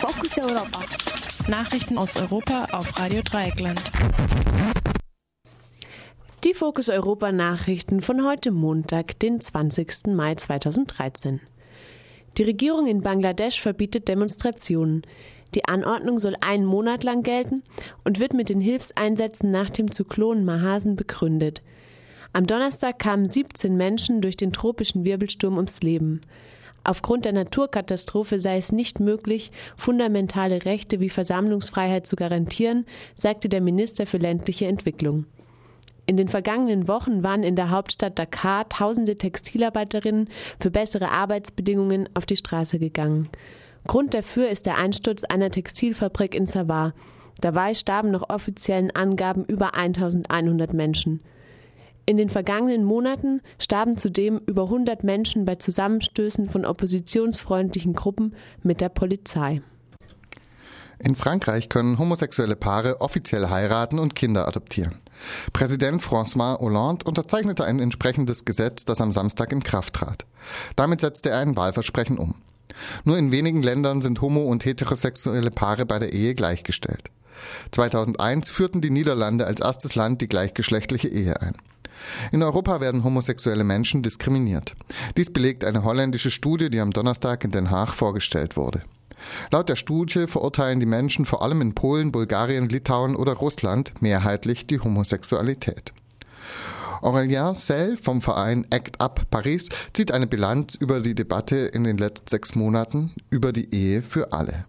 Fokus Europa. Nachrichten aus Europa auf Radio Dreieckland. Die Fokus Europa Nachrichten von heute Montag, den 20. Mai 2013. Die Regierung in Bangladesch verbietet Demonstrationen. Die Anordnung soll einen Monat lang gelten und wird mit den Hilfseinsätzen nach dem Zyklon Mahasen begründet. Am Donnerstag kamen 17 Menschen durch den tropischen Wirbelsturm ums Leben. Aufgrund der Naturkatastrophe sei es nicht möglich, fundamentale Rechte wie Versammlungsfreiheit zu garantieren, sagte der Minister für ländliche Entwicklung. In den vergangenen Wochen waren in der Hauptstadt Dakar tausende Textilarbeiterinnen für bessere Arbeitsbedingungen auf die Straße gegangen. Grund dafür ist der Einsturz einer Textilfabrik in Savard. Dabei starben nach offiziellen Angaben über 1100 Menschen. In den vergangenen Monaten starben zudem über 100 Menschen bei Zusammenstößen von oppositionsfreundlichen Gruppen mit der Polizei. In Frankreich können homosexuelle Paare offiziell heiraten und Kinder adoptieren. Präsident François Hollande unterzeichnete ein entsprechendes Gesetz, das am Samstag in Kraft trat. Damit setzte er ein Wahlversprechen um. Nur in wenigen Ländern sind homo- und heterosexuelle Paare bei der Ehe gleichgestellt. 2001 führten die Niederlande als erstes Land die gleichgeschlechtliche Ehe ein. In Europa werden homosexuelle Menschen diskriminiert. Dies belegt eine holländische Studie, die am Donnerstag in Den Haag vorgestellt wurde. Laut der Studie verurteilen die Menschen vor allem in Polen, Bulgarien, Litauen oder Russland mehrheitlich die Homosexualität. Aurélien Sell vom Verein Act Up Paris zieht eine Bilanz über die Debatte in den letzten sechs Monaten über die Ehe für alle.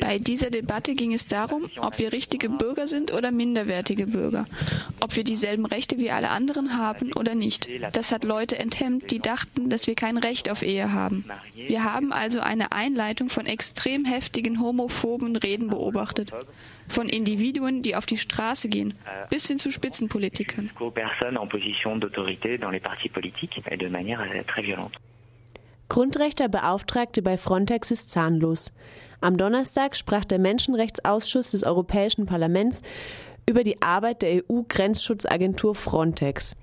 Bei dieser Debatte ging es darum, ob wir richtige Bürger sind oder minderwertige Bürger, ob wir dieselben Rechte wie alle anderen haben oder nicht. Das hat Leute enthemmt, die dachten, dass wir kein Recht auf Ehe haben. Wir haben also eine Einleitung von extrem heftigen homophoben Reden beobachtet von Individuen, die auf die Straße gehen, bis hin zu Spitzenpolitikern. Grundrechtebeauftragte bei Frontex ist zahnlos. Am Donnerstag sprach der Menschenrechtsausschuss des Europäischen Parlaments über die Arbeit der EU-Grenzschutzagentur Frontex.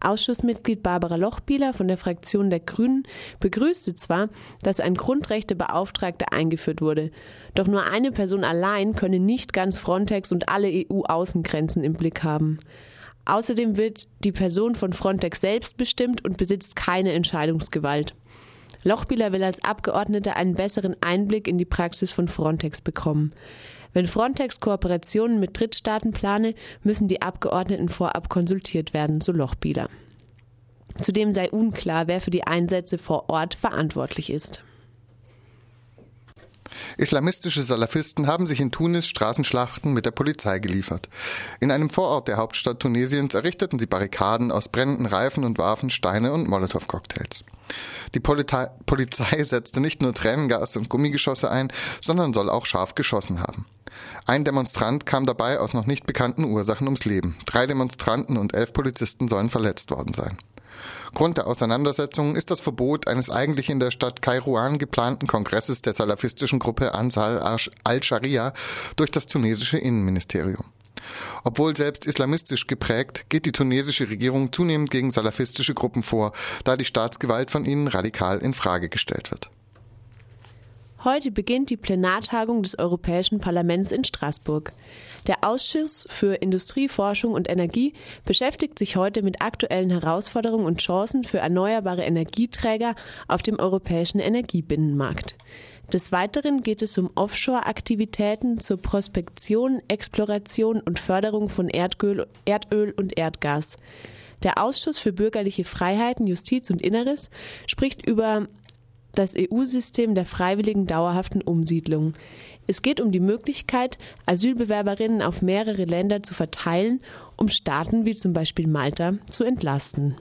Ausschussmitglied Barbara Lochbieler von der Fraktion der Grünen begrüßte zwar, dass ein Grundrechtebeauftragter eingeführt wurde, doch nur eine Person allein könne nicht ganz Frontex und alle EU-Außengrenzen im Blick haben. Außerdem wird die Person von Frontex selbst bestimmt und besitzt keine Entscheidungsgewalt. Lochbieler will als Abgeordneter einen besseren Einblick in die Praxis von Frontex bekommen. Wenn Frontex Kooperationen mit Drittstaaten plane, müssen die Abgeordneten vorab konsultiert werden, so Lochbieler. Zudem sei unklar, wer für die Einsätze vor Ort verantwortlich ist. Islamistische Salafisten haben sich in Tunis Straßenschlachten mit der Polizei geliefert. In einem Vorort der Hauptstadt Tunesiens errichteten sie Barrikaden aus brennenden Reifen und warfen Steine und Molotow-Cocktails. Die Polizei setzte nicht nur Tränengas und Gummigeschosse ein, sondern soll auch scharf geschossen haben. Ein Demonstrant kam dabei aus noch nicht bekannten Ursachen ums Leben. Drei Demonstranten und elf Polizisten sollen verletzt worden sein. Grund der Auseinandersetzung ist das Verbot eines eigentlich in der Stadt Kairouan geplanten Kongresses der salafistischen Gruppe Ansar al-Sharia durch das tunesische Innenministerium. Obwohl selbst islamistisch geprägt, geht die tunesische Regierung zunehmend gegen salafistische Gruppen vor, da die Staatsgewalt von ihnen radikal in Frage gestellt wird. Heute beginnt die Plenartagung des Europäischen Parlaments in Straßburg. Der Ausschuss für Industrie, Forschung und Energie beschäftigt sich heute mit aktuellen Herausforderungen und Chancen für erneuerbare Energieträger auf dem europäischen Energiebinnenmarkt. Des Weiteren geht es um Offshore-Aktivitäten zur Prospektion, Exploration und Förderung von Erdöl, Erdöl und Erdgas. Der Ausschuss für bürgerliche Freiheiten, Justiz und Inneres spricht über das EU-System der freiwilligen dauerhaften Umsiedlung. Es geht um die Möglichkeit, Asylbewerberinnen auf mehrere Länder zu verteilen, um Staaten wie zum Beispiel Malta zu entlasten.